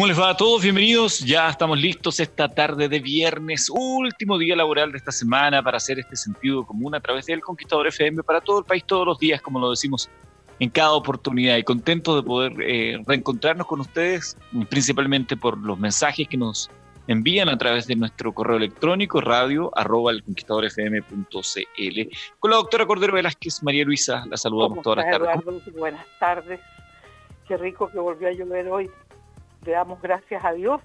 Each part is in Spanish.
¿Cómo les va a todos? Bienvenidos. Ya estamos listos esta tarde de viernes, último día laboral de esta semana para hacer este sentido común a través del Conquistador FM para todo el país todos los días, como lo decimos en cada oportunidad. Y contentos de poder eh, reencontrarnos con ustedes, principalmente por los mensajes que nos envían a través de nuestro correo electrónico radio arroba elconquistadorfm.cl. Con la doctora Cordero Velázquez, María Luisa, la saludamos todas las tardes. Buenas tardes. Qué rico que volvió a llover hoy le damos gracias a Dios.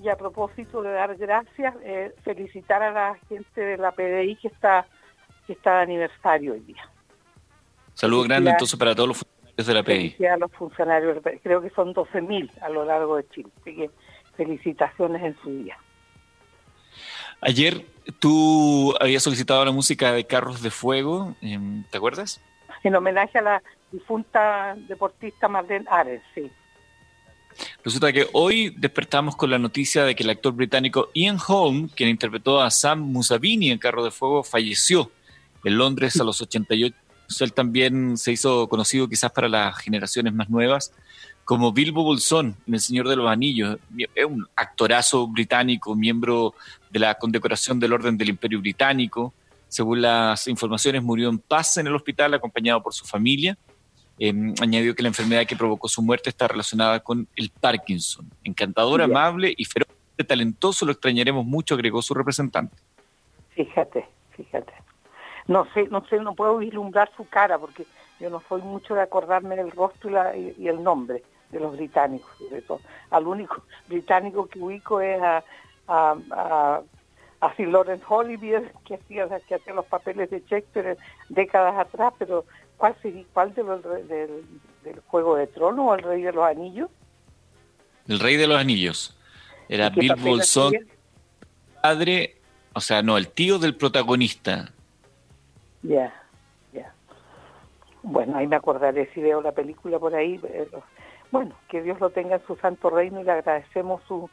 Y a propósito de dar gracias, eh, felicitar a la gente de la PDI que está, que está de aniversario hoy día. Saludos grande entonces para todos los funcionarios de la PDI. A los funcionarios, creo que son 12.000 a lo largo de Chile. Así que felicitaciones en su día. Ayer tú habías solicitado la música de Carros de Fuego, em, ¿te acuerdas? En homenaje a la difunta deportista Marlene Ares, sí. Resulta que hoy despertamos con la noticia de que el actor británico Ian Holm, quien interpretó a Sam Musabini en Carro de Fuego, falleció en Londres a los 88. Él también se hizo conocido quizás para las generaciones más nuevas como Bilbo Bolsón en El Señor de los Anillos. Es un actorazo británico, miembro de la condecoración del Orden del Imperio Británico. Según las informaciones, murió en paz en el hospital acompañado por su familia Em, añadió que la enfermedad que provocó su muerte está relacionada con el Parkinson. Encantador, amable y feroz, talentoso, lo extrañaremos mucho, agregó su representante. Fíjate, fíjate. No sé, no sé, no puedo vislumbrar su cara porque yo no soy mucho de acordarme del rostro y, el nombre de los británicos, sobre todo. Al único británico que ubico es a, a, a, a Sir Lawrence Olivier, que hacía, que hacía los papeles de Shakespeare décadas atrás, pero ¿Cuál, sería, cuál del, Juego de Tronos o el Rey de los Anillos? El Rey de los Anillos. Era Bill Bolsón, padre, o sea, no, el tío del protagonista. Ya, ya. Bueno, ahí me acordaré si veo la película por ahí. bueno, que Dios lo tenga en su santo reino y le agradecemos su,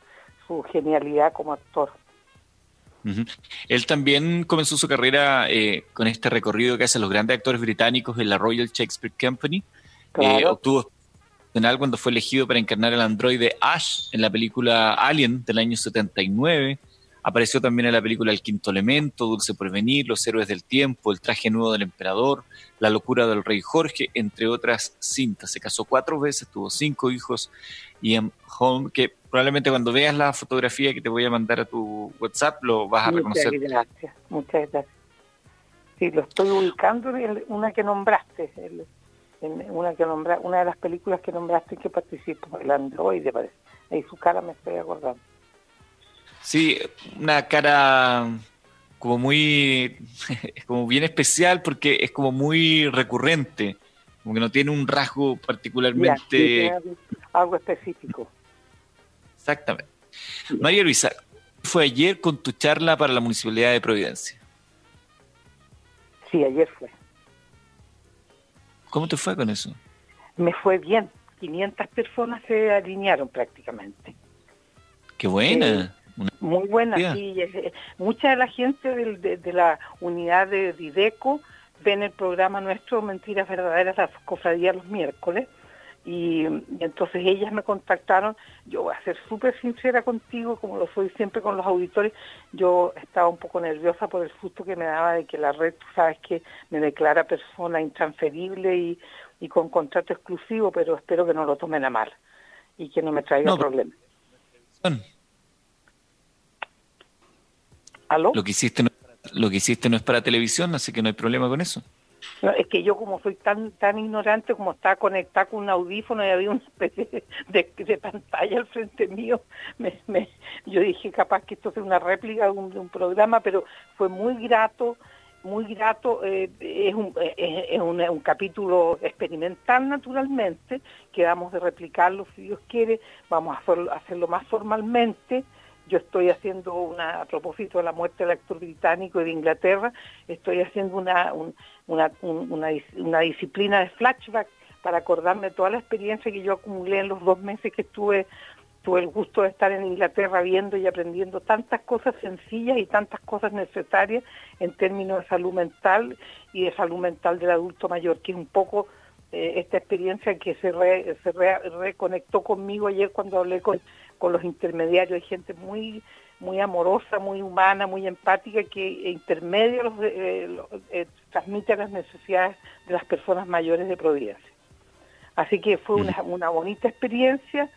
su genialidad como actor. Él también comenzó su carrera eh, con este recorrido que hacen los grandes actores británicos en la Royal Shakespeare Company. Eh, obtuvo cuando fue elegido para encarnar el androide Ash en la película Alien del año 79. Apareció también en la película El Quinto Elemento, Dulce Porvenir, Los Héroes del Tiempo, El Traje Nuevo del Emperador, La Locura del Rey Jorge, entre otras cintas. Se casó cuatro veces, tuvo cinco hijos y en Home, que probablemente cuando veas la fotografía que te voy a mandar a tu WhatsApp lo vas a reconocer. Muchas gracias, muchas gracias. Sí, lo estoy ubicando en una que nombraste, en una que nombra, una de las películas que nombraste que participó, el androide parece. Ahí su cara me estoy acordando. Sí, una cara como muy, como bien especial porque es como muy recurrente, como que no tiene un rasgo particularmente... algo específico. Exactamente. María Luisa, fue ayer con tu charla para la Municipalidad de Providencia? Sí, ayer fue. ¿Cómo te fue con eso? Me fue bien. 500 personas se alinearon prácticamente. Qué buena. muy buena, sí. Eh, mucha de la gente de, de, la unidad de Dideco ven el programa nuestro Mentiras Verdaderas, la cofradía los miércoles, Y, entonces ellas me contactaron, yo voy a ser súper sincera contigo, como lo soy siempre con los auditores, yo estaba un poco nerviosa por el susto que me daba de que la red, tú sabes que me declara persona intransferible y, con contrato exclusivo, pero espero que no lo tomen a mal y que no me traiga problemas. ¿Aló? Lo que hiciste lo que hiciste no es para televisión, así que no hay problema con eso es que yo como soy tan tan ignorante como estaba conectada con un audífono y había una especie de, pantalla al frente mío, yo dije capaz que esto es una réplica de un, programa, pero fue muy grato, muy grato, eh, es, un, es, un, capítulo experimental naturalmente, que vamos a replicarlo si Dios quiere, vamos a hacerlo más formalmente, yo estoy haciendo una, a propósito de la muerte del actor británico de Inglaterra, estoy haciendo una, una, una, disciplina de flashback para acordarme toda la experiencia que yo acumulé en los dos meses que estuve tuve el gusto de estar en Inglaterra viendo y aprendiendo tantas cosas sencillas y tantas cosas necesarias en términos de salud mental y de salud mental del adulto mayor, que es un poco eh, esta experiencia que se, se reconectó conmigo ayer cuando hablé con con los intermediarios, hay gente muy muy amorosa, muy humana, muy empática, que intermedia los, eh, eh, transmite las necesidades de las personas mayores de Providencia. Así que fue una, una bonita experiencia,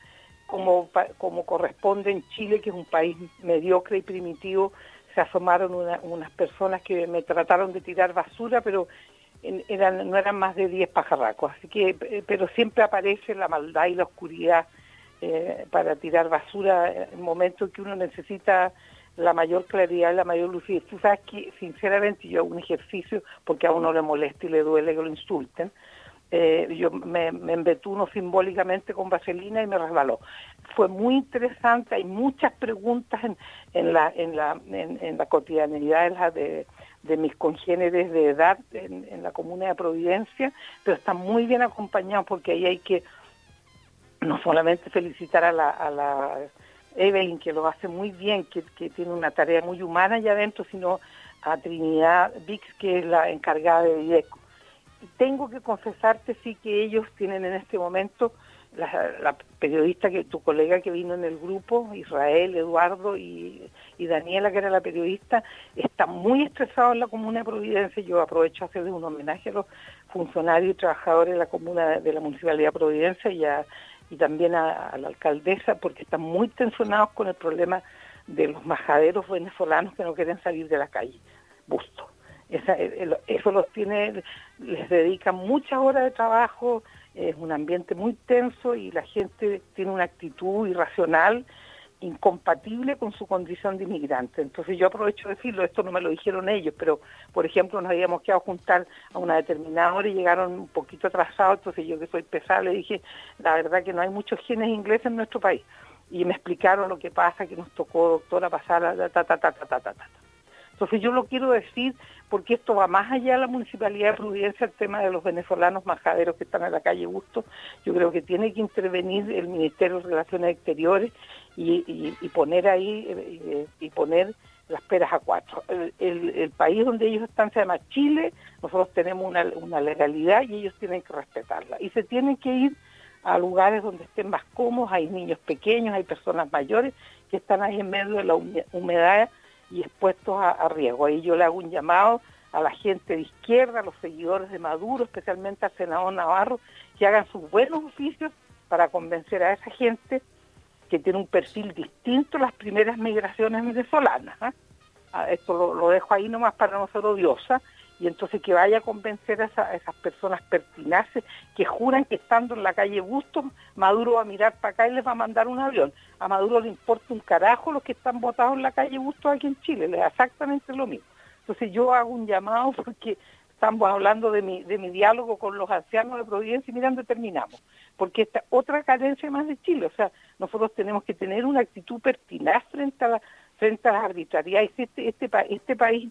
como, como corresponde en Chile, que es un país mediocre y primitivo, se asomaron unas personas que me trataron de tirar basura, pero eran, no eran más de 10 pajarracos. Así que, eh, pero siempre aparece la maldad y la oscuridad eh, para tirar basura en momentos que uno necesita la mayor claridad y la mayor lucidez. Tú sabes que, sinceramente, yo hago un ejercicio porque a uno le molesta y le duele que lo insulten. Eh, yo me, me embetuno simbólicamente con vaselina y me resbaló. Fue muy interesante, hay muchas preguntas en, la, en, cotidianidad de, mis congéneres de edad en, en la comuna de Providencia, pero están muy bien acompañados porque ahí hay que no solamente felicitar a la, Evelyn, que lo hace muy bien, que, tiene una tarea muy humana allá adentro, sino a Trinidad Vix, que es la encargada de IECO. Tengo que confesarte, sí, que ellos tienen en este momento, la, periodista, que tu colega que vino en el grupo, Israel, Eduardo y, Daniela, que era la periodista, está muy estresado en la Comuna de Providencia. Yo aprovecho a hacerles un homenaje a los funcionarios y trabajadores de la Comuna de la Municipalidad de Providencia y a y también a, la alcaldesa porque están muy tensionados con el problema de los majaderos venezolanos que no quieren salir de la calle. Busto. eso los tiene, les dedican muchas horas de trabajo, es un ambiente muy tenso y la gente tiene una actitud irracional incompatible con su condición de inmigrante. Entonces yo aprovecho de decirlo, esto no me lo dijeron ellos, pero por ejemplo nos habíamos quedado juntar a una determinada hora y llegaron un poquito atrasados, entonces yo que soy pesada le dije, la verdad que no hay muchos genes ingleses en nuestro país. Y me explicaron lo que pasa, que nos tocó, doctora, pasar a ta, ta, ta, ta, ta, ta, ta. Entonces yo lo quiero decir porque esto va más allá de la Municipalidad de Providencia, el tema de los venezolanos majaderos que están en la calle Busto. Yo creo que tiene que intervenir el Ministerio de Relaciones Exteriores y, poner ahí eh, y, poner las peras a cuatro. El, país donde ellos están se llama Chile, nosotros tenemos una legalidad y ellos tienen que respetarla. Y se tienen que ir a lugares donde estén más cómodos, hay niños pequeños, hay personas mayores que están ahí en medio de la humedad y expuestos a, riesgo. Ahí yo le hago un llamado a la gente de izquierda, a los seguidores de Maduro, especialmente al senador Navarro, que hagan sus buenos oficios para convencer a esa gente que tiene un perfil distinto a las primeras migraciones venezolanas. ¿ah? Ah, esto lo, dejo ahí nomás para no ser odiosa, y entonces que vaya a convencer a, esas personas pertinaces que juran que estando en la calle Bustos, Maduro va a mirar para acá y les va a mandar un avión. A Maduro le importa un carajo los que están votados en la calle Bustos aquí en Chile, le da exactamente lo mismo. Entonces yo hago un llamado porque estamos hablando de mi, de mi diálogo con los ancianos de Providencia y mirando terminamos, porque esta otra carencia más de Chile, o sea, nosotros tenemos que tener una actitud pertinaz frente a frente a las arbitrariedades. Este, este, este país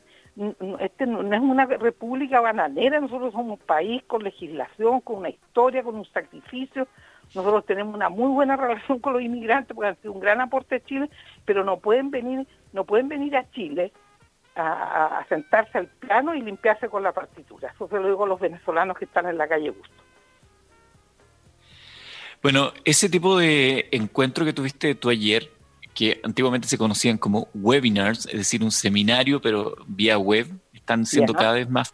este no es una república bananera, nosotros somos un país con legislación, con una historia, con un sacrificio. Nosotros tenemos una muy buena relación con los inmigrantes porque han sido un gran aporte a Chile, pero no pueden venir, no pueden venir a Chile a, sentarse al plano y limpiarse con la partitura. Eso se lo digo a los venezolanos que están en la calle Gusto. Bueno, ese tipo de encuentro que tuviste tú ayer, que antiguamente se conocían como webinars, es decir, un seminario, pero vía web, están siendo cada vez más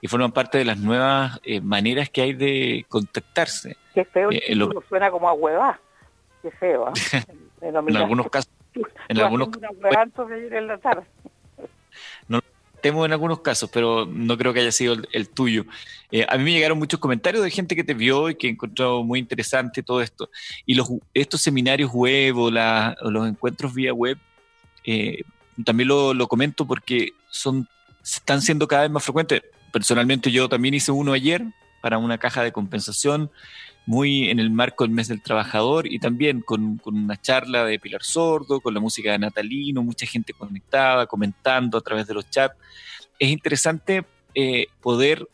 y forman parte de las nuevas eh, maneras que hay de contactarse. Qué feo, eh, lo... suena como a hueva. Qué feo. ¿eh? en algunos casos. En algunos casos. En la tarde. Temo en algunos casos, pero no creo que haya sido el, tuyo. Eh, a mí me llegaron muchos comentarios de gente que te vio y que encontró muy interesante todo esto. Y los, estos seminarios web o, los encuentros vía web, eh, también lo, lo, comento porque son, están siendo cada vez más frecuentes. Personalmente yo también hice uno ayer para una caja de compensación muy en el marco del mes del trabajador y también con, una charla de Pilar Sordo, con la música de Natalino, mucha gente conectada, comentando a través de los chats. Es interesante eh, poder,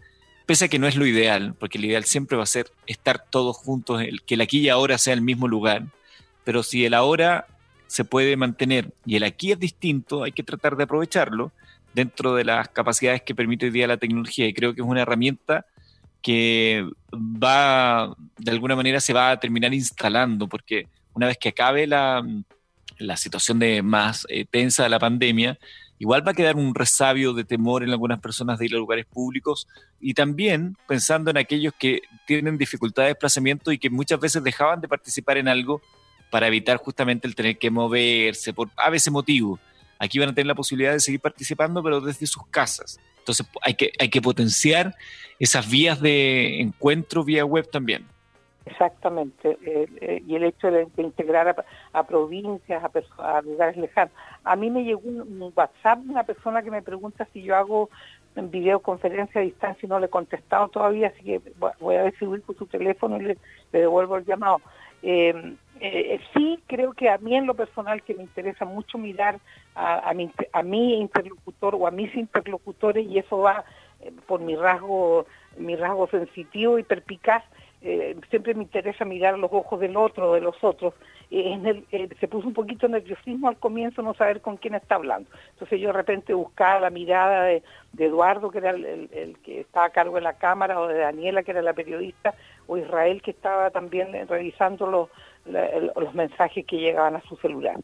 pese a que no es lo ideal, porque el ideal siempre va a ser estar todos juntos, el, que el aquí y ahora sea el mismo lugar, pero si el ahora se puede mantener y el aquí es distinto, hay que tratar de aprovecharlo dentro de las capacidades que permite hoy día la tecnología y creo que es una herramienta que va, de alguna manera se va a terminar instalando, porque una vez que acabe la, la situación de más eh, tensa de la pandemia, igual va a quedar un resabio de temor en algunas personas de ir a lugares públicos y también pensando en aquellos que tienen dificultad de desplazamiento y que muchas veces dejaban de participar en algo para evitar justamente el tener que moverse por a veces motivo. Aquí van a tener la posibilidad de seguir participando, pero desde sus casas. Entonces hay que, hay que potenciar esas vías de encuentro vía web también. Exactamente, eh, eh, y el hecho de, integrar a, provincias, a, lugares lejanos. A mí me llegó un, WhatsApp una persona que me pregunta si yo hago videoconferencia a distancia y no le he contestado todavía, así que voy a ver si con su teléfono y le, devuelvo el llamado. Eh, eh, sí creo que a mí en lo personal que me interesa mucho mirar a, mi, a mi interlocutor o a mis interlocutores y eso va eh, por mi rasgo mi rasgo sensitivo y perpicaz siempre me interesa mirar los ojos del otro de los otros. En se puso un poquito nerviosismo al comienzo no saber con quién está hablando. Entonces yo de repente buscaba la mirada de, Eduardo que era el, el, que estaba a cargo de la cámara o de Daniela que era la periodista o Israel que estaba también revisando los los mensajes que llegaban a su celular.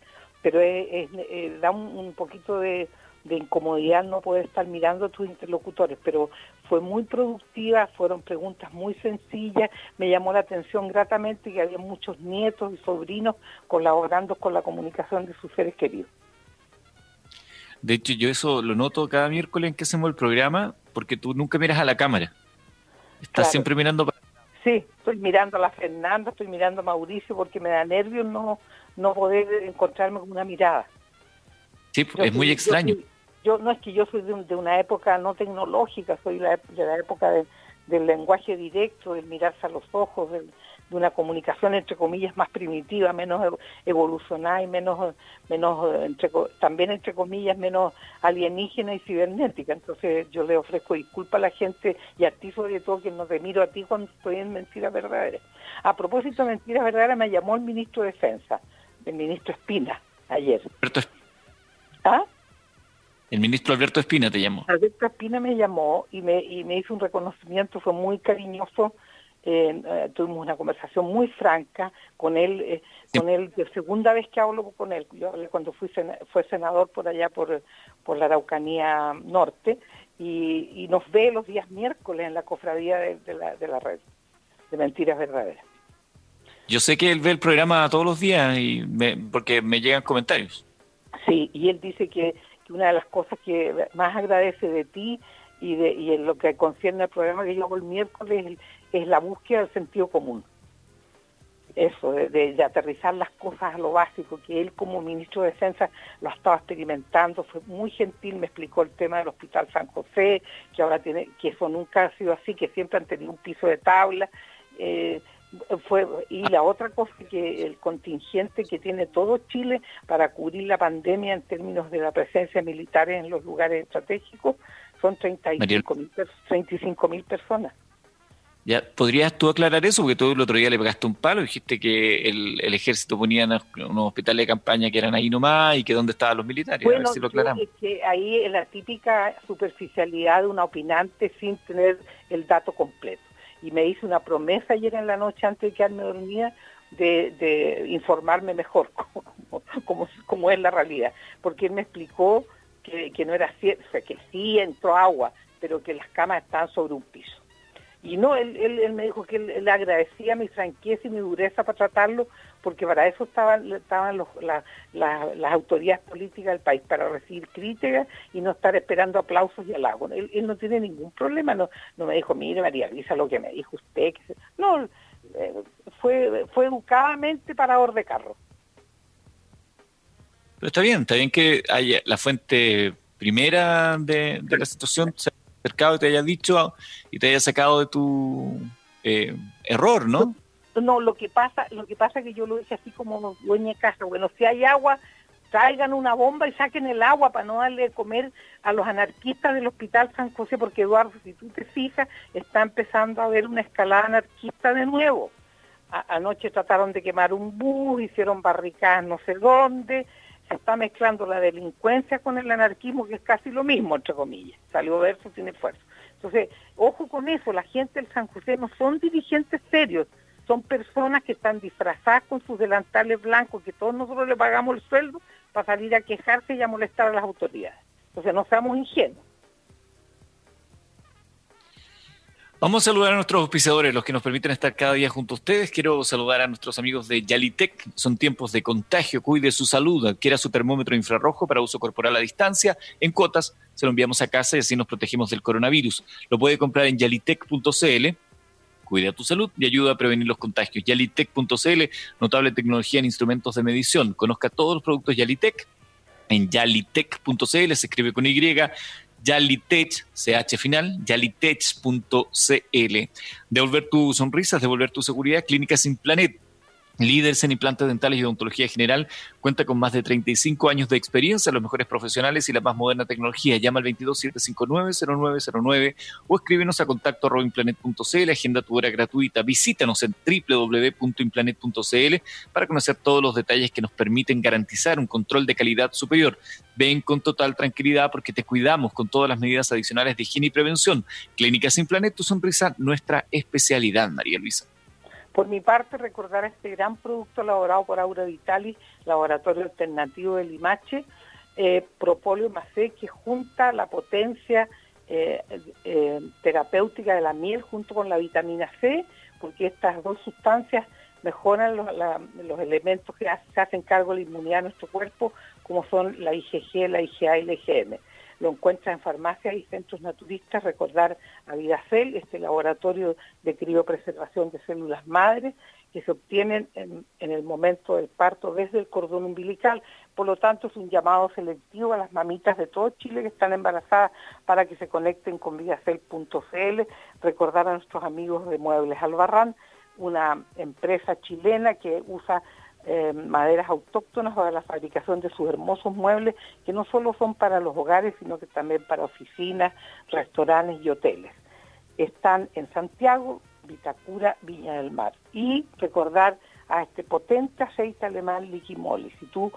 Pero es, eh, da un, poquito de, incomodidad no poder estar mirando a tus interlocutores, pero fue muy productiva, fueron preguntas muy sencillas, me llamó la atención gratamente que había muchos nietos y sobrinos colaborando con la comunicación de sus seres queridos. De hecho, yo eso lo noto cada miércoles en que hacemos el programa, porque tú nunca miras a la cámara. Estás siempre mirando para Sí, estoy mirando a la Fernanda, estoy mirando a Mauricio porque me da nervios no, no poder encontrarme con una mirada. Sí, es muy extraño. Yo, no es que yo soy de, una época no tecnológica, soy de la época del lenguaje directo, del mirarse a los ojos, del, de una comunicación entre comillas más primitiva, menos evolucionada y menos, menos entre, también entre comillas menos alienígena y cibernética. Entonces yo le ofrezco disculpa a la gente y a ti sobre todo que no te miro a ti cuando estoy en mentiras verdaderas. A propósito de mentiras verdaderas me llamó el ministro de Defensa, el ministro Espina, ayer. Alberto ¿Ah? El ministro Alberto Espina te llamó. Alberto Espina me llamó y me, y me hizo un reconocimiento, fue muy cariñoso eh, tuvimos una conversación muy franca con él, eh, con él, de segunda vez que hablo con él, yo hablé cuando fui fue senador por allá por, por la Araucanía Norte, y, nos ve los días miércoles en la cofradía de, la, de la red, de Mentiras Verdaderas. Yo sé que él ve el programa todos los días y porque me llegan comentarios. Sí, y él dice que, que una de las cosas que más agradece de ti y, de, y en lo que concierne al programa que yo hago el miércoles es la búsqueda del sentido común. Eso, de, aterrizar las cosas a lo básico, que él como ministro de Defensa lo estaba experimentando, fue muy gentil, me explicó el tema del Hospital San José, que ahora tiene, que eso nunca ha sido así, que siempre han tenido un piso de tabla. Eh, fue y la otra cosa que el contingente que tiene todo Chile para cubrir la pandemia en términos de la presencia militar en los lugares estratégicos son 35 mil personas. Ya, ¿Podrías tú aclarar eso? Porque tú el otro día le pegaste un palo, dijiste que el, ejército ponía unos hospitales de campaña que eran ahí nomás y que dónde estaban los militares. Bueno, lo aclaramos. que ahí es la típica superficialidad de una opinante sin tener el dato completo. y me hice una promesa ayer en la noche antes de quedarme dormida de, informarme mejor como, como, es la realidad, porque él me explicó que, no era cierto, o sea, que sí entró agua, pero que las camas estaban sobre un piso. Y no, él, él, me dijo que él, le agradecía mi franqueza y mi dureza para tratarlo, porque para eso estaban, las autoridades políticas del país, para recibir críticas y no estar esperando aplausos y halagos. Él, él no tiene ningún problema, no, no me dijo, mire María Luisa, lo que me dijo usted. Que no, eh, fue, fue educadamente parador de carro. Pero está bien, está bien que haya la fuente primera de, la situación y te haya dicho y te haya sacado de tu eh, error, ¿no? No, lo que pasa, lo que pasa es que yo lo dije así como dueña de casa, bueno, si hay agua, traigan una bomba y saquen el agua para no darle de comer a los anarquistas del Hospital San José, porque Eduardo, si tú te fijas, está empezando a haber una escalada anarquista de nuevo. anoche trataron de quemar un bus, hicieron barricadas no sé dónde, se está mezclando la delincuencia con el anarquismo, que es casi lo mismo, entre comillas. Salió verso, tiene fuerza. Entonces, ojo con eso, la gente del San José no son dirigentes serios, son personas que están disfrazadas con sus delantales blancos, que todos nosotros le pagamos el sueldo para salir a quejarse y a molestar a las autoridades. Entonces, no seamos ingenuos. Vamos a saludar a nuestros auspiciadores, los que nos permiten estar cada día junto a ustedes. Quiero saludar a nuestros amigos de Yalitec. Son tiempos de contagio. Cuide su salud. Adquiera su termómetro infrarrojo para uso corporal a distancia. En cuotas se lo enviamos a casa y así nos protegemos del coronavirus. Lo puede comprar en yalitec.cl. Cuide a tu salud y ayuda a prevenir los contagios. Yalitec.cl, notable tecnología en instrumentos de medición. Conozca todos los productos Yalitec en yalitec.cl, se escribe con Y Yalitech, CH final, yalitech.cl. Devolver tu sonrisa, devolver tu seguridad, Clínica Sin Planet Líderes en implantes dentales y odontología general, cuenta con más de 35 años de experiencia, los mejores profesionales y la más moderna tecnología. Llama al 22759-0909 o escríbenos a contacto arrobaimplanet.cl, agenda tu hora gratuita. Visítanos en www.implanet.cl para conocer todos los detalles que nos permiten garantizar un control de calidad superior. Ven con total tranquilidad porque te cuidamos con todas las medidas adicionales de higiene y prevención. Clínica Sin Planet, tu sonrisa, nuestra especialidad, María Luisa. Por mi parte, recordar este gran producto elaborado por Aura Vitalis, Laboratorio Alternativo de Limache, eh, Propóleo Macé, que junta la potencia eh, eh, terapéutica de la miel junto con la vitamina C, porque estas dos sustancias mejoran los, elementos que se hacen cargo de la inmunidad de nuestro cuerpo, como son la IgG, la IgA y la IgM lo encuentra en farmacias y centros naturistas. Recordar a Vidacel, este laboratorio de criopreservación de células madres que se obtienen en, el momento del parto desde el cordón umbilical. Por lo tanto, es un llamado selectivo a las mamitas de todo Chile que están embarazadas para que se conecten con vidacel.cl. Recordar a nuestros amigos de Muebles Albarrán, una empresa chilena que usa eh, maderas autóctonas para la fabricación de sus hermosos muebles, que no solo son para los hogares, sino que también para oficinas, restaurantes y hoteles. Están en Santiago, Vitacura, Viña del Mar. Y recordar a este potente aceite alemán Liquimoli. Si tú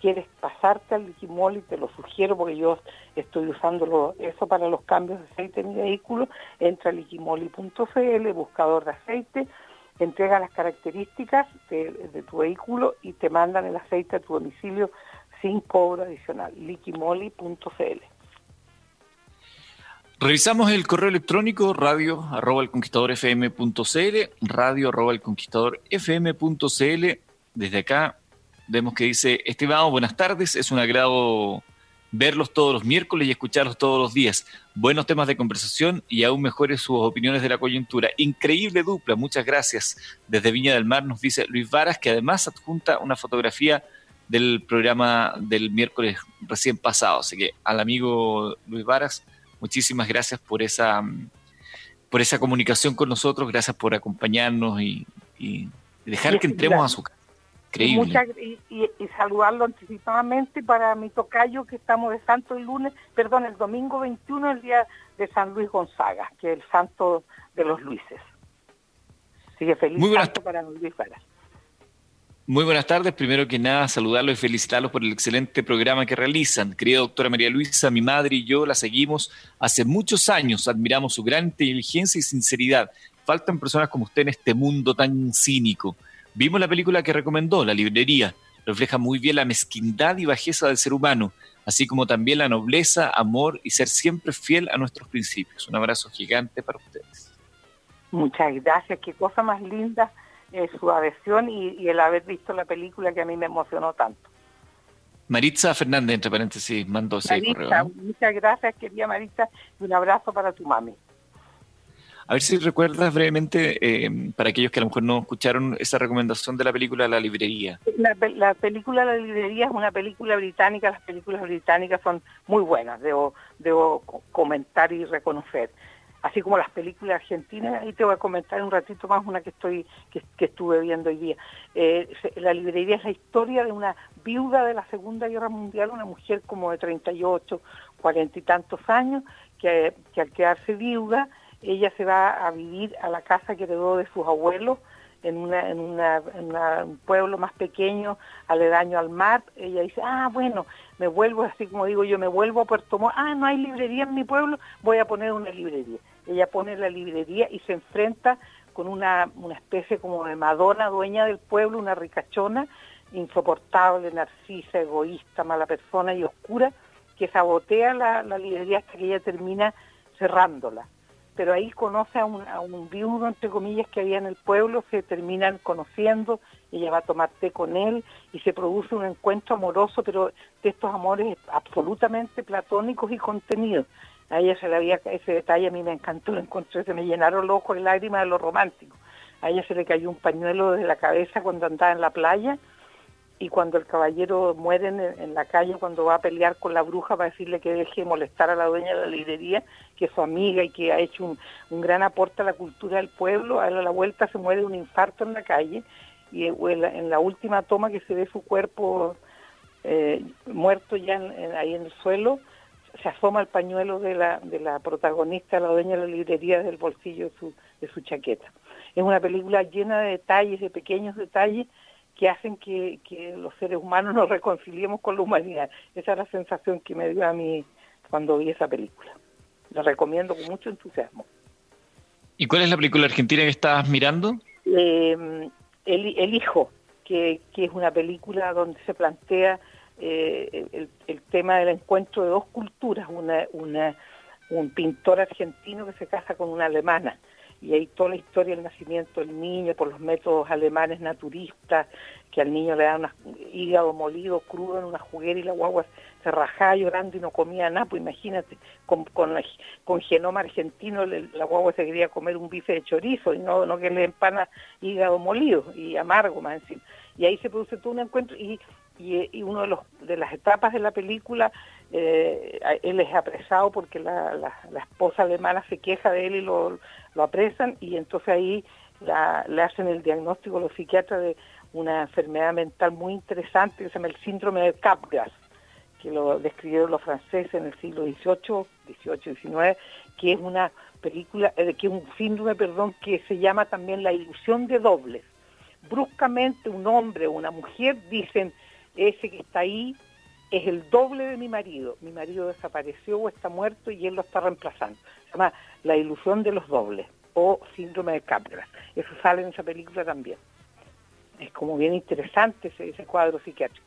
quieres pasarte al Liquimoli, te lo sugiero porque yo estoy usando eso para los cambios de aceite en mi vehículo, entra a liquimoli.cl, buscador de aceite, entrega las características de, tu vehículo y te mandan el aceite a tu domicilio sin cobro adicional. liquimoli.cl Revisamos el correo electrónico radio arroba el conquistador radio arroba el conquistador. Desde acá vemos que dice, estimado, buenas tardes, es un agrado verlos todos los miércoles y escucharlos todos los días. Buenos temas de conversación y aún mejores sus opiniones de la coyuntura. Increíble dupla, muchas gracias. Desde Viña del Mar nos dice Luis Varas, que además adjunta una fotografía del programa del miércoles recién pasado. Así que al amigo Luis Varas, muchísimas gracias por esa, por esa comunicación con nosotros, gracias por acompañarnos y, y dejar que entremos a su casa. Y, y, saludarlo anticipadamente para mi tocayo que estamos de santo el lunes, perdón, el domingo 21, el día de San Luis Gonzaga, que es el santo de los Luises. Sigue feliz Muy santo para Luis Muy buenas tardes. Primero que nada, saludarlos y felicitarlos por el excelente programa que realizan. Querida doctora María Luisa, mi madre y yo la seguimos hace muchos años. Admiramos su gran inteligencia y sinceridad faltan personas como usted en este mundo tan cínico. Vimos la película que recomendó, La Librería, refleja muy bien la mezquindad y bajeza del ser humano, así como también la nobleza, amor y ser siempre fiel a nuestros principios. Un abrazo gigante para ustedes. Muchas gracias, qué cosa más linda eh, su adhesión y, el haber visto la película que a mí me emocionó tanto. Maritza Fernández, entre paréntesis, mandó ese correo. Muchas gracias, querida Maritza, y un abrazo para tu mami. A ver si recuerdas brevemente, eh, para aquellos que a lo mejor no escucharon esa recomendación de la película La Librería. La, película La Librería es una película británica, las películas británicas son muy buenas, debo, debo comentar y reconocer así como las películas argentinas, y te voy a comentar un ratito más una que estoy que, estuve viendo hoy día. Eh, la librería es la historia de una viuda de la Segunda Guerra Mundial, una mujer como de 38, 40 y tantos años, que, que al quedarse viuda, ella se va a vivir a la casa que heredó de sus abuelos, en, un pueblo más pequeño, aledaño al mar, ella dice, ah, bueno, me vuelvo, así como digo yo, me vuelvo a Puerto Montt, ah, no hay librería en mi pueblo, voy a poner una librería. Ella pone la librería y se enfrenta con una, especie como de Madonna, dueña del pueblo, una ricachona, insoportable, narcisa, egoísta, mala persona y oscura, que sabotea la librería hasta que ella termina cerrándola pero ahí conoce a un, viudo, entre comillas, que había en el pueblo, se terminan conociendo, ella va a tomar té con él y se produce un encuentro amoroso, pero de estos amores absolutamente platónicos y contenidos. A ella se le había, ese detalle a mí me encantó, lo encontré, se me llenaron los ojos de lágrimas de lo romántico. A ella se le cayó un pañuelo desde la cabeza cuando andaba en la playa y cuando el caballero muere en, la calle, cuando va a pelear con la bruja para decirle que deje de molestar a la dueña de la librería, que es su amiga y que ha hecho un, gran aporte a la cultura del pueblo, a la vuelta se muere de un infarto en la calle y en la, última toma que se ve su cuerpo eh, muerto ya ahí en el suelo, se asoma el pañuelo de la, de la protagonista, la dueña de la librería, desde el bolsillo de su chaqueta. Es una película llena de detalles, de pequeños detalles, que hacen que, los seres humanos nos reconciliemos con la humanidad. Esa es la sensación que me dio a mí cuando vi esa película. La recomiendo con mucho entusiasmo. ¿Y cuál es la película argentina que estás mirando? Eh, el, Hijo, que, es una película donde se plantea eh, el, el, tema del encuentro de dos culturas, una, una, un pintor argentino que se casa con una alemana y hay toda la historia del nacimiento del niño por los métodos alemanes naturistas, que al niño le dan un hígado molido crudo en una juguera y la guagua se rajaba llorando y no comía nada, pues imagínate, con, con, genoma argentino la guagua se quería comer un bife de chorizo y no, no que le empana hígado molido y amargo más encima. Y ahí se produce todo un encuentro y y, y uno de, los, de las etapas de la película, eh, él es apresado porque la, la, esposa alemana se queja de él y lo, apresan y entonces ahí le hacen el diagnóstico los psiquiatras de una enfermedad mental muy interesante que se llama el síndrome de Capgras, que lo describieron los franceses en el siglo XVIII, XVIII, XIX, que es una película, eh, que es un síndrome, perdón, que se llama también la ilusión de dobles. Bruscamente un hombre o una mujer dicen, ese que está ahí es el doble de mi marido. Mi marido desapareció o está muerto y él lo está reemplazando. Se llama La ilusión de los dobles o síndrome de Capgras. Eso sale en esa película también. Es como bien interesante ese, ese cuadro psiquiátrico.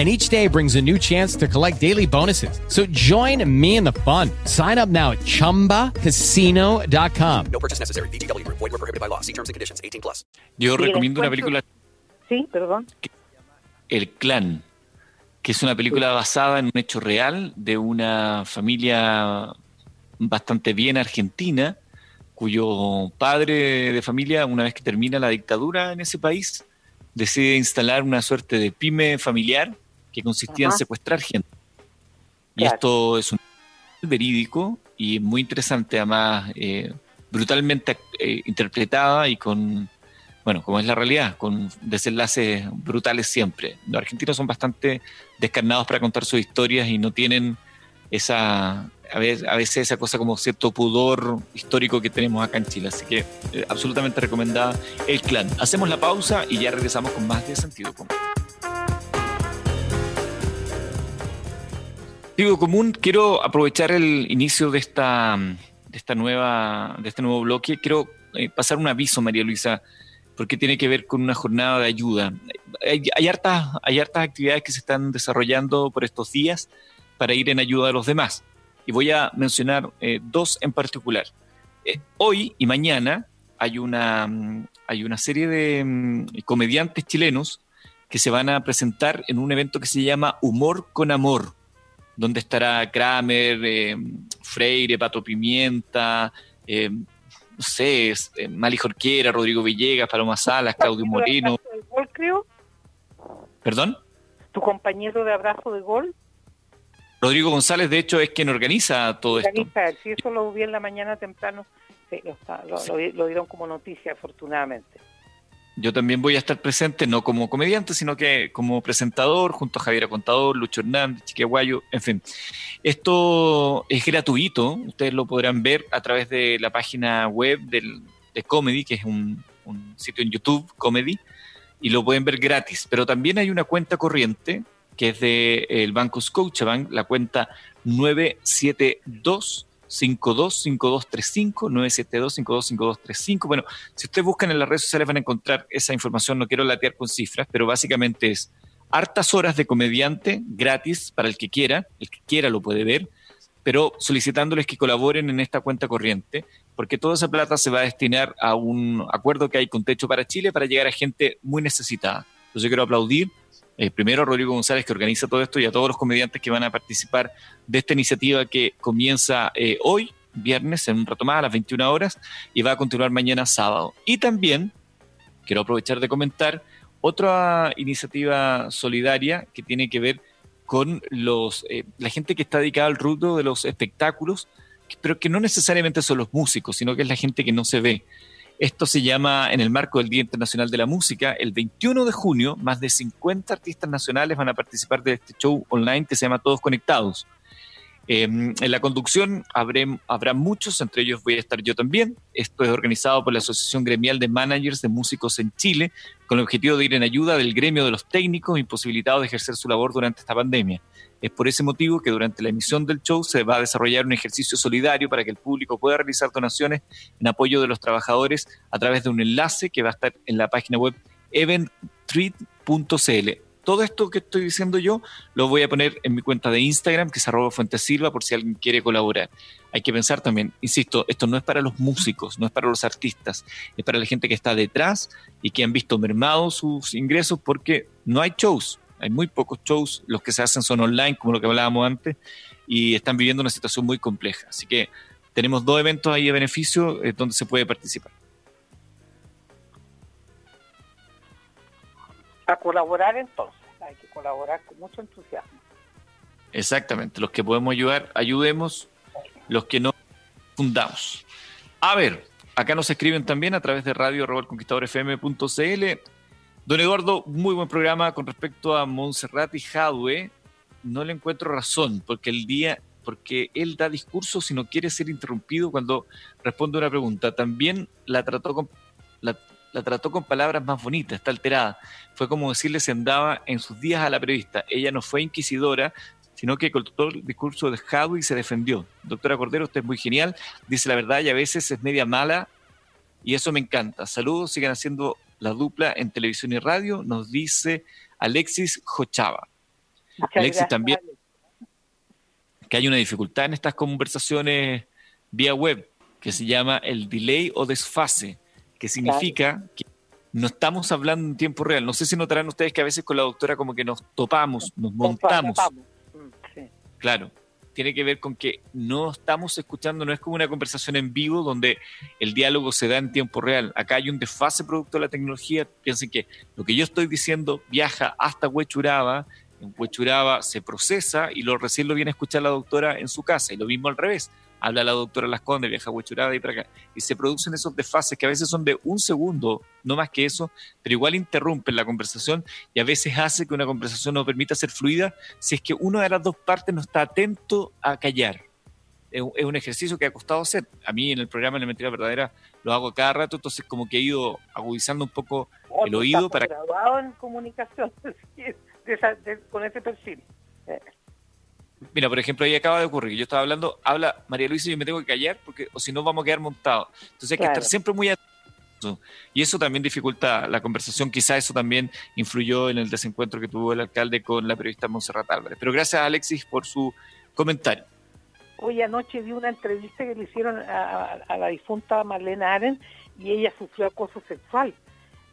and each day brings a new chance to collect daily bonuses. So join me in the fun. Sign up now at ChumbaCasino.com. No purchase necessary. BGW. Void were prohibited by law. See terms and conditions. 18 plus. Yo recomiendo una película... Sí, perdón. El Clan, que es una película basada en un hecho real de una familia bastante bien argentina, cuyo padre de familia, una vez que termina la dictadura en ese país, decide instalar una suerte de pyme familiar que consistía en secuestrar gente. Y esto es un verídico y muy interesante, además eh, brutalmente eh, interpretada y con, bueno, como es la realidad, con desenlaces brutales siempre. Los argentinos son bastante descarnados para contar sus historias y no tienen esa, a veces, esa cosa como cierto pudor histórico que tenemos acá en Chile. Así que eh, absolutamente recomendada El Clan. Hacemos la pausa y ya regresamos con más de Sentido Común. Sentido Común, quiero aprovechar el inicio de esta, de esta nueva, de este nuevo bloque. Quiero eh, pasar un aviso, María Luisa porque tiene que ver con una jornada de ayuda. Hay, hartas, hay hartas actividades que se están desarrollando por estos días para ir en ayuda de los demás. Y voy a mencionar eh, dos en particular. Eh, hoy y mañana hay una, hay una serie de mm, comediantes chilenos que se van a presentar en un evento que se llama Humor con Amor, donde estará Kramer, eh, Freire, Pato Pimienta, no sé, eh, Mali Jorquera, Rodrigo Villegas, Paloma Salas, Claudio Moreno. De gol, creo? ¿Perdón? ¿Tu compañero de abrazo de gol? Rodrigo González, de hecho, es quien organiza todo organiza, esto. Sí, eso lo vi en la mañana temprano. Sí, lo dieron como noticia, afortunadamente. Yo también voy a estar presente, no como comediante, sino que como presentador, junto a Javier Contador, Lucho Hernández, Chiqueguayo, en fin. Esto es gratuito, ustedes lo podrán ver a través de la página web de Comedy, que es un, sitio en YouTube, Comedy, y lo pueden ver gratis. Pero también hay una cuenta corriente, que es del el banco Scotiabank, la cuenta 972 525235 972 Bueno, si ustedes buscan en las redes sociales van a encontrar esa información. No quiero latear con cifras, pero básicamente es hartas horas de comediante gratis para el que quiera. El que quiera lo puede ver, pero solicitándoles que colaboren en esta cuenta corriente, porque toda esa plata se va a destinar a un acuerdo que hay con Techo para Chile para llegar a gente muy necesitada. Entonces yo quiero aplaudir eh, primero a Rodrigo González que organiza todo esto y a todos los comediantes que van a participar de esta iniciativa que comienza eh, hoy, viernes, en un rato más, a las 21 horas, y va a continuar mañana sábado. Y también quiero aprovechar de comentar otra iniciativa solidaria que tiene que ver con los, eh, la gente que está dedicada al rubro de los espectáculos, pero que no necesariamente son los músicos, sino que es la gente que no se ve. Esto se llama, en el marco del Día Internacional de la Música, el 21 de junio, más de 50 artistas nacionales van a participar de este show online que se llama Todos Conectados. Em, en la conducción habrá muchos, entre ellos voy a estar yo también. Esto es organizado por la Asociación Gremial de Managers de Músicos en Chile, con el objetivo de ir en ayuda del gremio de los técnicos imposibilitados de ejercer su labor durante esta pandemia. Es por ese motivo que durante la emisión del show se va a desarrollar un ejercicio solidario para que el público pueda realizar donaciones en apoyo de los trabajadores a través de un enlace que va a estar en la página web eventtreat.cl. Todo esto que estoy diciendo yo lo voy a poner en mi cuenta de Instagram, que es arroba fuentesilva, por si alguien quiere colaborar. Hay que pensar también, insisto, esto no es para los músicos, no es para los artistas, es para la gente que está detrás y que han visto mermados sus ingresos porque no hay shows, hay muy pocos shows, los que se hacen son online, como lo que hablábamos antes, y están viviendo una situación muy compleja. Así que tenemos dos eventos ahí de beneficio eh, donde se puede participar. A colaborar entonces, hay que colaborar con mucho entusiasmo. Exactamente, los que podemos ayudar, ayudemos, los que no, fundamos. A ver, acá nos escriben también a través de radio FM.cl Don Eduardo, muy buen programa con respecto a Montserrat y Jadwe. No le encuentro razón, porque el día, porque él da discursos y no quiere ser interrumpido cuando responde una pregunta. También la trató con la, trató con palabras más bonitas, está alterada. Fue como decirle se andaba en sus días a la periodista. Ella no fue inquisidora, sino que todo el discurso de Jadwe y se defendió. Doctora Cordero, usted es muy genial, dice la verdad y a veces es media mala y eso me encanta. Saludos, sigan haciendo la dupla en televisión y radio, nos dice Alexis Jochava. Alexis también, que hay una dificultad en estas conversaciones vía web, que se llama el delay o desfase, que significa que no estamos hablando en tiempo real. No sé si notarán ustedes que a veces con la doctora como que nos topamos, nos montamos. Mm, claro tiene que ver con que no estamos escuchando, no es como una conversación en vivo donde el diálogo se da en tiempo real. Acá hay un desfase producto de la tecnología. Piensen que lo que yo estoy diciendo viaja hasta Huechuraba, en Huechuraba se procesa y lo recién lo viene a escuchar la doctora en su casa. Y lo mismo al revés. Habla la doctora Las Condes, viaja a Huechuraba y para acá. Y se producen esos desfases que a veces son de un segundo, no más que eso, pero igual interrumpen la conversación y a veces hace que una conversación no permita ser fluida si es que una de las dos partes no está atento a callar. Es un ejercicio que ha costado hacer. A mí en el programa la mentira verdadera lo hago cada rato, entonces como que he ido agudizando un poco oh, el oído para... graduado en comunicación con ese perfil. Mira, por ejemplo, ahí acaba de ocurrir. Yo estaba hablando, habla María Luisa y yo me tengo que callar porque o si no vamos a quedar montados. Entonces hay que estar siempre muy atento. Y eso también dificulta la conversación. Quizá eso también influyó en el desencuentro que tuvo el alcalde con la periodista Monserrat Álvarez. Pero gracias a Alexis por su comentario. Hoy anoche vi una entrevista que le hicieron a, la difunta Marlene Aren y ella sufrió acoso sexual.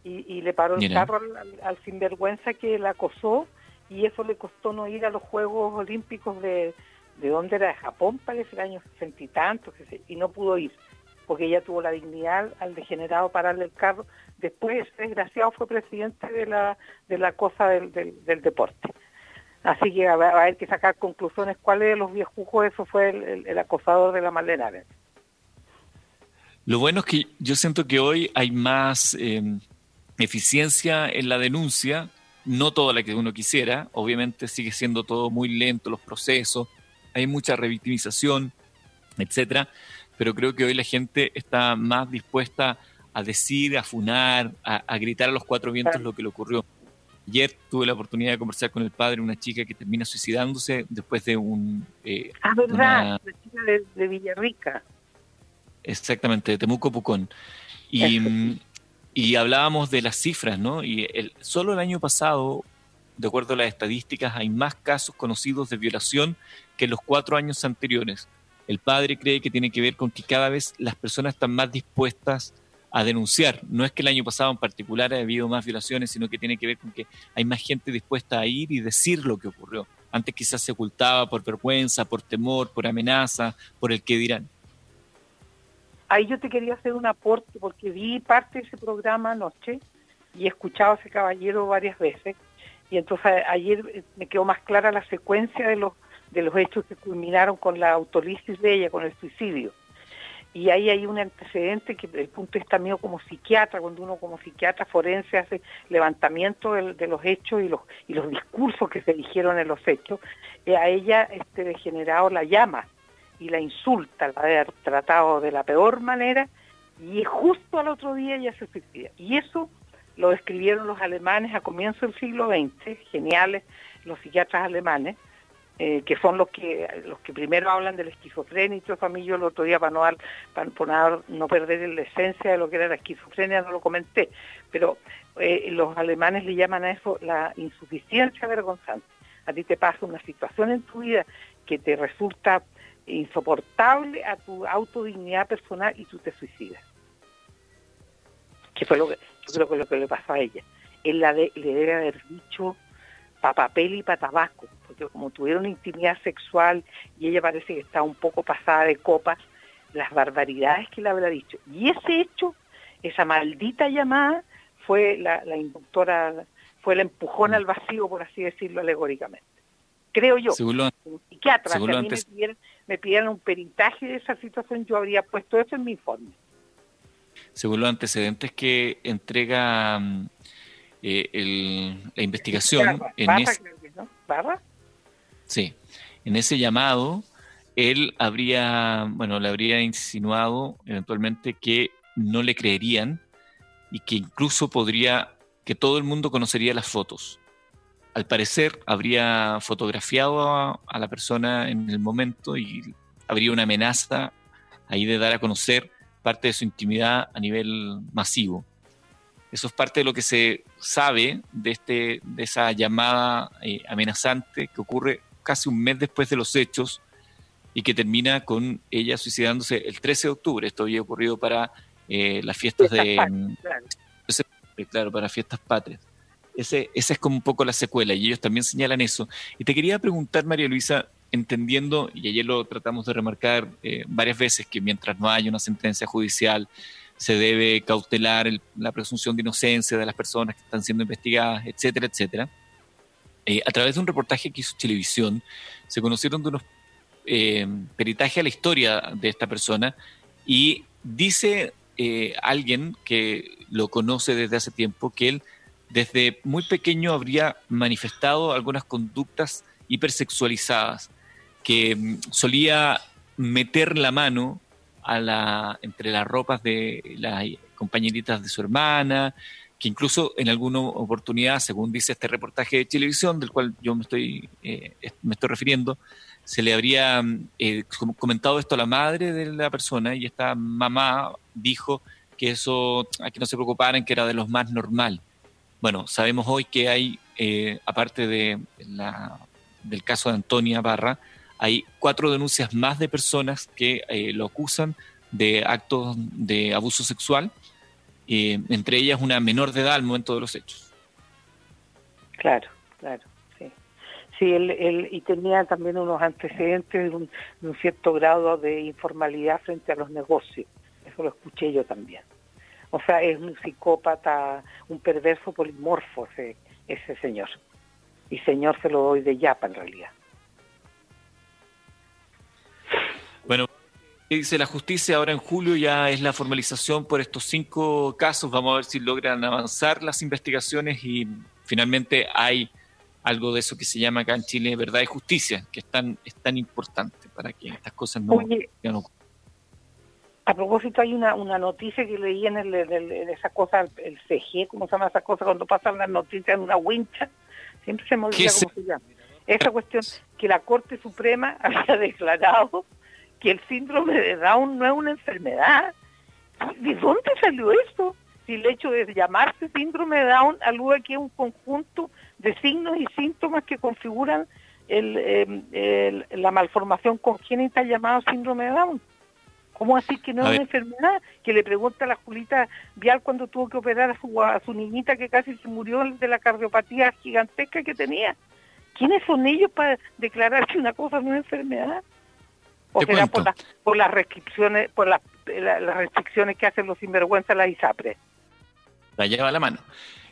Y, le paró el carro al, al sinvergüenza que la acosó y eso le costó no ir a los Juegos Olímpicos de, de donde era, de Japón, parece, el año sesenta y tantos, y no pudo ir, porque ella tuvo la dignidad al degenerado pararle el carro. Después, desgraciado, fue presidente de la, de la cosa del, del, deporte. Así que va a haber que sacar conclusiones. ¿Cuáles de los viejujos eso fue el, acosador de la Marlena Lo bueno es que yo siento que hoy hay más eh, eficiencia en la denuncia no toda la que uno quisiera, obviamente sigue siendo todo muy lento los procesos, hay mucha revictimización, etcétera, pero creo que hoy la gente está más dispuesta a decir, a funar, a, gritar a los cuatro vientos lo que le ocurrió. Ayer tuve la oportunidad de conversar con el padre de una chica que termina suicidándose después de un... Eh, ah, verdad, la chica de, Villarrica. Exactamente, de Temuco Pucón. Y, y hablábamos de las cifras, ¿no? Y el, solo el año pasado, de acuerdo a las estadísticas, hay más casos conocidos de violación que los cuatro años anteriores. El padre cree que tiene que ver con que cada vez las personas están más dispuestas a denunciar. No es que el año pasado en particular haya habido más violaciones, sino que tiene que ver con que hay más gente dispuesta a ir y decir lo que ocurrió. Antes quizás se ocultaba por vergüenza, por temor, por amenaza, por el que dirán ahí yo te quería hacer un aporte porque vi parte de ese programa anoche y he escuchado a ese caballero varias veces y entonces ayer eh, me quedó más clara la secuencia de los de los hechos que culminaron con la autolisis de ella, con el suicidio. Y ahí hay un antecedente que el punto vista mío como psiquiatra, cuando uno como psiquiatra forense hace levantamiento de, los hechos y los, y los discursos que se dijeron en los hechos, eh, a ella este degenerado la llama y la insulta, la haber tratado de la peor manera, y justo al otro día ya se suicida. Y eso lo describieron los alemanes a comienzos del siglo XX, geniales los psiquiatras alemanes, eh, que son los que los que primero hablan de la esquizofrenia y todo eso el otro día para no no perder la esencia de lo que era la esquizofrenia no lo comenté pero eh, los alemanes le llaman a eso la insuficiencia vergonzante a ti te pasa una situación en tu vida que te resulta insoportable a tu autodignidad personal y tú te suicidas. Que fue lo que, creo que lo que le pasó a ella. Él la le debe haber dicho para papel y para tabaco, porque como tuvieron intimidad sexual y ella parece que está un poco pasada de copas, las barbaridades que le habrá dicho. Y ese hecho, esa maldita llamada, fue la, la inductora, fue el empujón al vacío, por así decirlo alegóricamente. Creo yo. Según psiquiatra, si a mí me pidieran un peritaje de esa situación, yo habría puesto eso en mi informe. Según los antecedentes que entrega mm, eh, la investigación, en ese, Sí, en ese llamado, él habría, bueno, le habría insinuado eventualmente que no le creerían y que incluso podría, que todo el mundo conocería las fotos al parecer habría fotografiado a, la persona en el momento y habría una amenaza ahí de dar a conocer parte de su intimidad a nivel masivo. Eso es parte de lo que se sabe de, este, de esa llamada eh, amenazante que ocurre casi un mes después de los hechos y que termina con ella suicidándose el 13 de octubre. Esto había ocurrido para eh, las fiestas de... Claro, para fiestas patrias. Ese, esa es como un poco la secuela y ellos también señalan eso. Y te quería preguntar, María Luisa, entendiendo, y ayer lo tratamos de remarcar eh, varias veces, que mientras no haya una sentencia judicial, se debe cautelar la presunción de inocencia de las personas que están siendo investigadas, etcétera, etcétera. Eh, a través de un reportaje que hizo Televisión, se conocieron de unos eh, peritaje a la historia de esta persona y dice eh, alguien que lo conoce desde hace tiempo que él desde muy pequeño habría manifestado algunas conductas hipersexualizadas, que mm, solía meter la mano a la, entre las ropas de las compañeritas de su hermana, que incluso en alguna oportunidad, según dice este reportaje de televisión, del cual yo me estoy, eh, me estoy refiriendo, se le habría eh, comentado esto a la madre de la persona y esta mamá dijo que eso, a que no se preocuparan, que era de los más normal. Bueno, sabemos hoy que hay, eh, aparte de la, del caso de Antonia Barra, hay cuatro denuncias más de personas que lo acusan de actos de abuso sexual eh, entre ellas una menor de edad al momento de los hechos. Claro, claro, sí. Sí, él, y tenía también unos antecedentes de un, cierto grado de informalidad frente a los negocios. Eso lo escuché yo también. O sea, es un psicópata, un perverso polimorfo ese, ese señor. Y señor se lo doy de yapa en realidad. Bueno, dice la justicia ahora en julio ya es la formalización por estos cinco casos. Vamos a ver si logran avanzar las investigaciones y finalmente hay algo de eso que se llama acá en Chile verdad y justicia, que es tan, es tan importante para que estas cosas no, A propósito, hay una, una noticia que leí en, el, esa cosa, el CG, ¿cómo se llama esa cosa? Cuando pasan las noticias en una wincha, siempre se me olvida cómo se llama. Esa cuestión que la Corte Suprema había declarado que el síndrome de Down no es una enfermedad. ¿De dónde salió esto? Si el hecho de llamarse síndrome de Down alude aquí a un conjunto de signos y síntomas que configuran em, la malformación congénita llamada síndrome de Down. ¿Cómo así que no es una enfermedad? Que le pregunta a la Julita Vial cuando tuvo que operar a su, a su niñita que casi se murió de la cardiopatía gigantesca que tenía. ¿Quiénes son ellos para declarar que una cosa no es enfermedad? o será por, por las restricciones por las, restricciones que hacen los sinvergüenzas la ISAPRE. La lleva a la mano.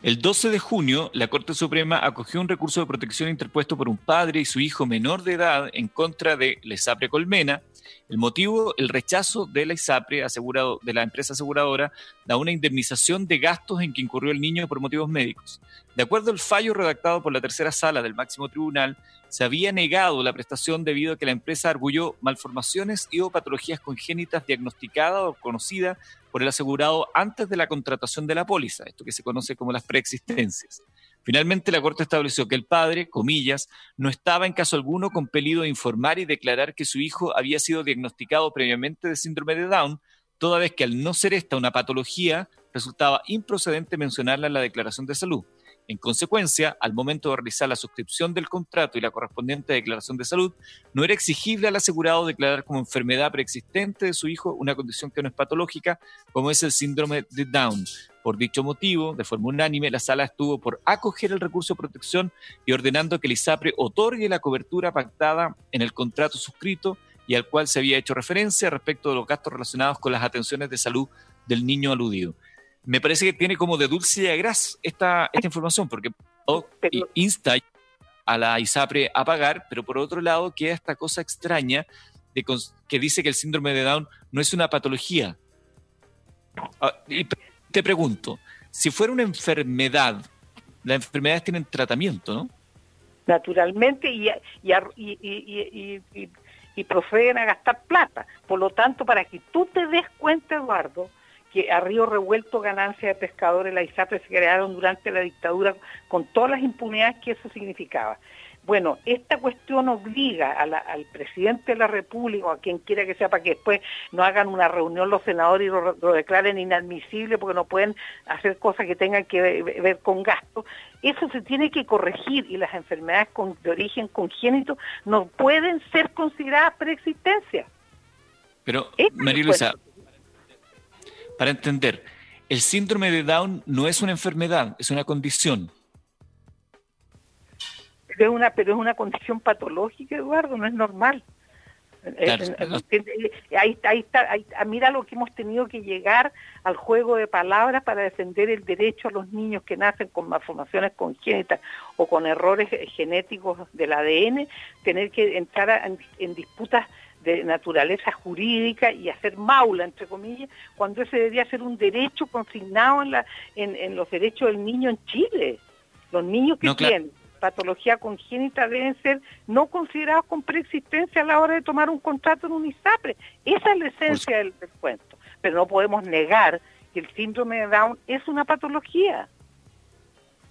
El 12 de junio, la Corte Suprema acogió un recurso de protección interpuesto por un padre y su hijo menor de edad en contra de la ISAPRE Colmena. El motivo, el rechazo de la ISAPRE, asegurado, de la empresa aseguradora, da una indemnización de gastos en que incurrió el niño por motivos médicos. De acuerdo al fallo redactado por la tercera sala del máximo tribunal, se había negado la prestación debido a que la empresa arguyó malformaciones y o patologías congénitas diagnosticadas o conocidas por el asegurado antes de la contratación de la póliza, esto que se conoce como las preexistencias. Finalmente, la Corte estableció que el padre, comillas, no estaba en caso alguno compelido a informar y declarar que su hijo había sido diagnosticado previamente de síndrome de Down, toda vez que al no ser esta una patología, resultaba improcedente mencionarla en la declaración de salud. En consecuencia, al momento de realizar la suscripción del contrato y la correspondiente declaración de salud, no era exigible al asegurado declarar como enfermedad preexistente de su hijo una condición que no es patológica, como es el síndrome de Down. Por dicho motivo, de forma unánime, la sala estuvo por acoger el recurso de protección y ordenando que el ISAPRE otorgue la cobertura pactada en el contrato suscrito y al cual se había hecho referencia respecto de los gastos relacionados con las atenciones de salud del niño aludido me parece que tiene como de dulce y gras esta, esta información, porque insta a la ISAPRE a pagar, pero por otro lado queda esta cosa extraña de que dice que el síndrome de Down no es una patología. Ah, y te pregunto, si fuera una enfermedad, las enfermedades tienen tratamiento, ¿no? Naturalmente y, y, y, y proceden a gastar plata. Por lo tanto, para que tú te des cuenta, Eduardo, que a río revuelto ganancias de pescadores, la ISAPRE se crearon durante la dictadura con todas las impunidades que eso significaba. Bueno, esta cuestión obliga al presidente de la República o a quien quiera que sea para que después no hagan una reunión los senadores y lo, declaren inadmisible porque no pueden hacer cosas que tengan que ver, con gastos. Eso se tiene que corregir y las enfermedades de origen congénito no pueden ser consideradas preexistencia. Pero, María Luisa, para entender, el síndrome de Down no es una enfermedad, es una condición. Pero es una, pero es una condición patológica, Eduardo, no es normal. Ahí, ahí está, ahí, mira lo que hemos tenido que llegar al juego de palabras para defender el derecho a los niños que nacen con malformaciones congénitas o con errores genéticos del ADN, tener que entrar en, disputas de naturaleza jurídica y hacer maula, entre comillas, cuando ese debería ser un derecho consignado en, la, en, los derechos del niño en Chile. Los niños que tienen patología congénita deben ser no considerados con preexistencia a la hora de tomar un contrato en un ISAPRE. Esa es la esencia del, del cuento. Pero no podemos negar que el síndrome de Down es una patología.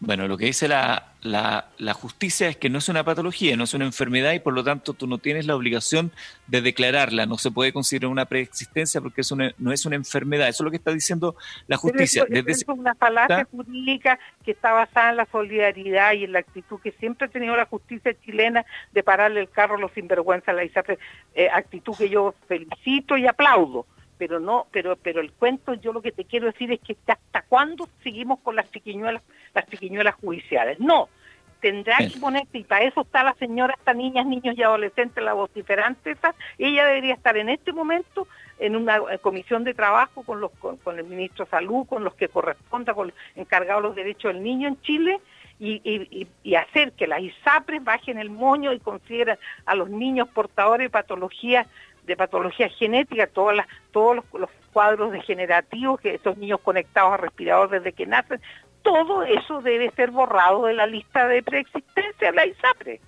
Bueno, lo que dice la, la, justicia es que no es una patología, no es una enfermedad y por lo tanto tú no tienes la obligación de declararla. No se puede considerar una preexistencia porque eso no es una enfermedad. Eso es lo que está diciendo la justicia. Pero es una falacia jurídica que está basada en la solidaridad y en la actitud que siempre ha tenido la justicia chilena de pararle el carro a los sinvergüenza la eh, actitud que yo felicito y aplaudo pero no, pero pero el cuento yo lo que te quiero decir es que hasta cuándo seguimos con las pequeñuelas, las judiciales. No, tendrá que ponerse, y para eso está la señora, estas niñas, niños y adolescentes, la vociferante esa, ella debería estar en este momento en una comisión de trabajo con los con, el ministro de Salud, con los que corresponda, con encargados de los derechos del niño en Chile, y, y, y, hacer que las ISAPRES bajen el moño y consideren a los niños portadores de patologías de patología genética, todas las, todos los, cuadros degenerativos, que estos niños conectados a respirador desde que nacen, todo eso debe ser borrado de la lista de preexistencia de la ISAPRE.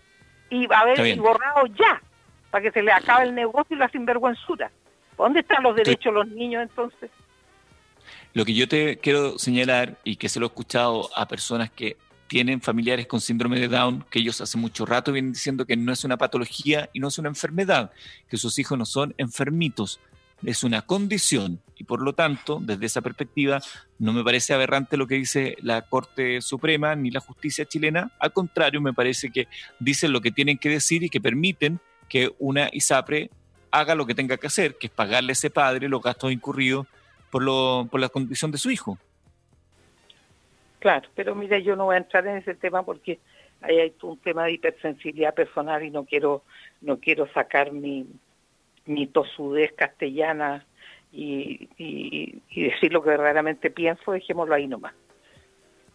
Y va a haber borrado ya, para que se le acabe el negocio y la sinvergüenzura. ¿Dónde están los derechos de los niños entonces? Lo que yo te quiero señalar, y que se lo he escuchado a personas que tienen familiares con síndrome de Down, que ellos hace mucho rato vienen diciendo que no es una patología y no es una enfermedad, que sus hijos no son enfermitos, es una condición y por lo tanto, desde esa perspectiva, no me parece aberrante lo que dice la Corte Suprema ni la justicia chilena, al contrario, me parece que dicen lo que tienen que decir y que permiten que una ISAPRE haga lo que tenga que hacer, que es pagarle a ese padre los gastos incurridos por, lo, por la condición de su hijo. Claro, pero mira, yo no voy a entrar en ese tema porque ahí hay un tema de hipersensibilidad personal y no quiero no quiero sacar mi, mi tosudez castellana y, y, y decir lo que verdaderamente pienso, dejémoslo ahí nomás.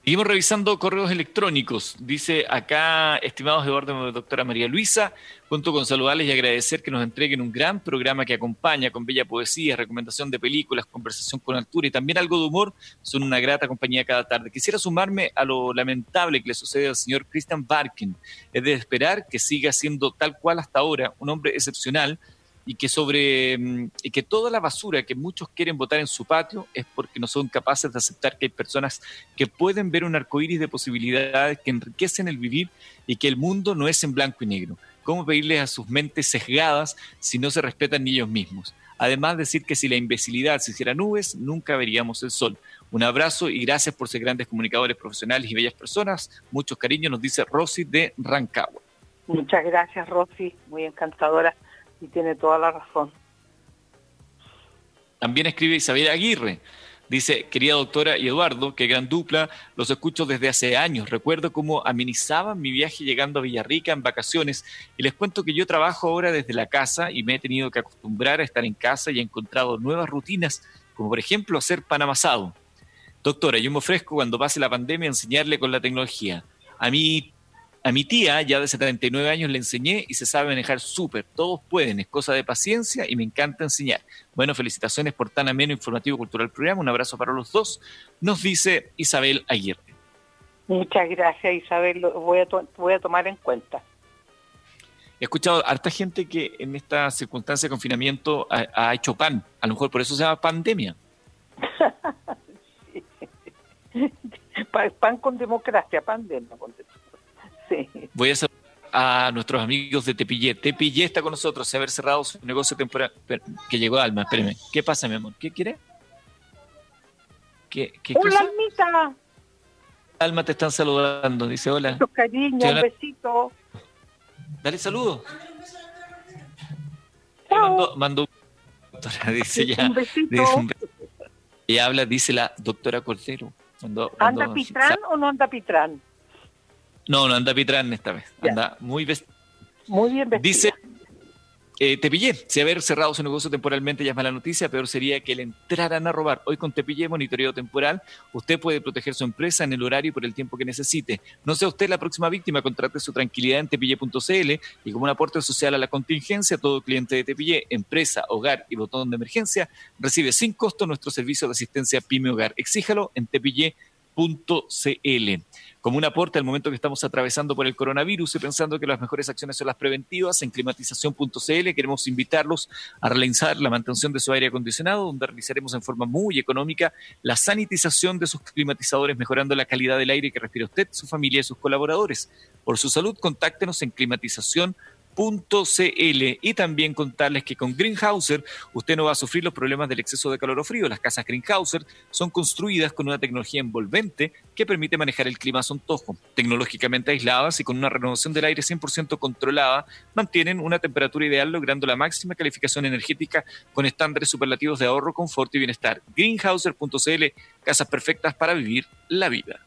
Seguimos revisando correos electrónicos. Dice acá, estimados Eduardo, doctora María Luisa, junto con saludarles y agradecer que nos entreguen un gran programa que acompaña con bella poesía, recomendación de películas, conversación con altura y también algo de humor. Son una grata compañía cada tarde. Quisiera sumarme a lo lamentable que le sucede al señor Christian Barkin. Es de esperar que siga siendo tal cual hasta ahora, un hombre excepcional, y que sobre mm, y que toda la basura que muchos quieren votar en su patio es porque no son capaces de aceptar que hay personas que pueden ver un arcoíris de posibilidades que enriquecen el vivir y que el mundo no es en blanco y negro. ¿Cómo pedirles a sus mentes sesgadas si no se respetan ni ellos mismos? Además, decir que si la imbecilidad se hiciera nubes, nunca veríamos el sol. Un abrazo y gracias por ser grandes comunicadores profesionales y bellas personas. Muchos cariños, nos dice Rosy de Rancagua. Muchas gracias, Rosy, muy encantadora y tiene toda la razón. También escribe Isabel Aguirre. Dice, querida doctora y Eduardo, qué gran dupla, los escucho desde hace años. Recuerdo cómo amenizaban mi viaje llegando a Villarrica en vacaciones y les cuento que yo trabajo ahora desde la casa y me he tenido que acostumbrar a estar en casa y he encontrado nuevas rutinas, como por ejemplo hacer pan amasado. Doctora, yo me ofrezco cuando pase la pandemia a enseñarle con la tecnología. A mí a mi tía, ya de 79 años, le enseñé y se sabe manejar súper. Todos pueden, es cosa de paciencia y me encanta enseñar. Bueno, felicitaciones por tan ameno informativo cultural programa. Un abrazo para los dos. Nos dice Isabel Aguirre. Muchas gracias, Isabel. Lo voy a, voy a tomar en cuenta. He escuchado harta gente que en esta circunstancia de confinamiento ha, hecho pan. A lo mejor por eso se llama pandemia. pan con democracia, pandemia con democracia. Voy a saludar a nuestros amigos de Tepillé. Tepillé está con nosotros, se haber cerrado su negocio temporal. Que llegó Alma, espérame. ¿Qué pasa, mi amor? ¿Qué quiere? ¿Qué, qué hola, Almita. Alma te están saludando, dice hola. Mucho cariño, un besito. Dale saludo. Mando, doctora, dice ya. Un besito. y habla, dice la doctora Cordero. ¿Anda Pitrán o no anda Pitrán? No, no anda Pitrán esta vez. Anda muy Muy bien vestida. Dice, Eh, Tepillé, si haber cerrado su negocio temporalmente ya es mala noticia, peor sería que le entraran a robar. Hoy con Tepillé, monitoreo temporal, usted puede proteger su empresa en el horario y por el tiempo que necesite. No sea usted la próxima víctima, contrate su tranquilidad en tepille.cl y como un aporte social a la contingencia, todo cliente de Tepillé, empresa, hogar y botón de emergencia, recibe sin costo nuestro servicio de asistencia PYME Hogar. Exíjalo en tepille.cl como un aporte al momento que estamos atravesando por el coronavirus y pensando que las mejores acciones son las preventivas, en climatización.cl queremos invitarlos a realizar la mantención de su aire acondicionado, donde realizaremos en forma muy económica la sanitización de sus climatizadores, mejorando la calidad del aire que respira usted, su familia y sus colaboradores. Por su salud, contáctenos en climatización.cl .cl y también contarles que con Greenhouser usted no va a sufrir los problemas del exceso de calor o frío. Las casas Greenhouser son construidas con una tecnología envolvente que permite manejar el clima a su antojo. Tecnológicamente aisladas y con una renovación del aire 100% controlada, mantienen una temperatura ideal logrando la máxima calificación energética con estándares superlativos de ahorro, confort y bienestar. Greenhouser.cl, casas perfectas para vivir la vida.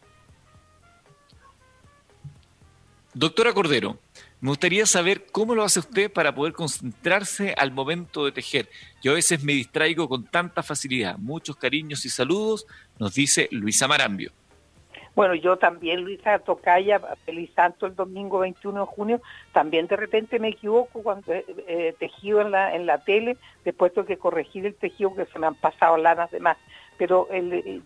Doctora Cordero, me gustaría saber cómo lo hace usted para poder concentrarse al momento de tejer. Yo a veces me distraigo con tanta facilidad. Muchos cariños y saludos, nos dice Luisa Marambio. Bueno, yo también, Luisa Tocaya, feliz santo el domingo 21 de junio, también de repente me equivoco cuando eh, eh, tejido en la, en la tele, después tengo que corregir el tejido que se me han pasado lanas de más. Pero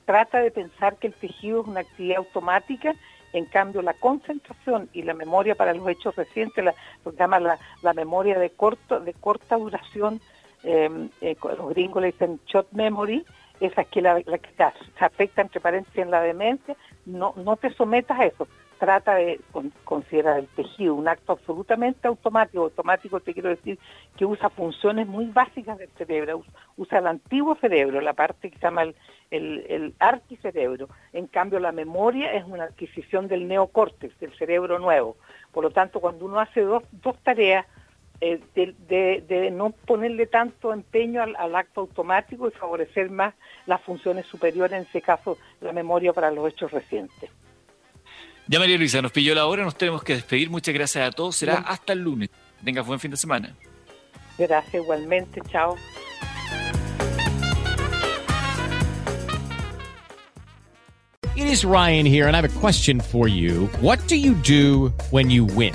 trata de pensar que el tejido es una actividad automática en cambio, la concentración y la memoria para los hechos recientes, la, lo que llama la, la memoria de, corto, de corta duración, em, eh, los gringos le dicen short memory, esa es que la, que se afecta entre paréntesis en la demencia, no, no te sometas a eso trata de considerar el tejido un acto absolutamente automático. Automático te quiero decir que usa funciones muy básicas del cerebro, usa el antiguo cerebro, la parte que se llama el, el, arquicerebro. En cambio, la memoria es una adquisición del neocórtex, del cerebro nuevo. Por lo tanto, cuando uno hace dos, tareas, eh, de, no ponerle tanto empeño al, al, acto automático y favorecer más las funciones superiores, en ese caso la memoria para los hechos recientes. Ya María Luisa, nos pilló la hora, nos tenemos que despedir. Muchas gracias a todos. Será hasta el lunes. Tenga buen fin de semana. Gracias igualmente. Chao. It is Ryan here, and I have a question for you. What do you do when you win?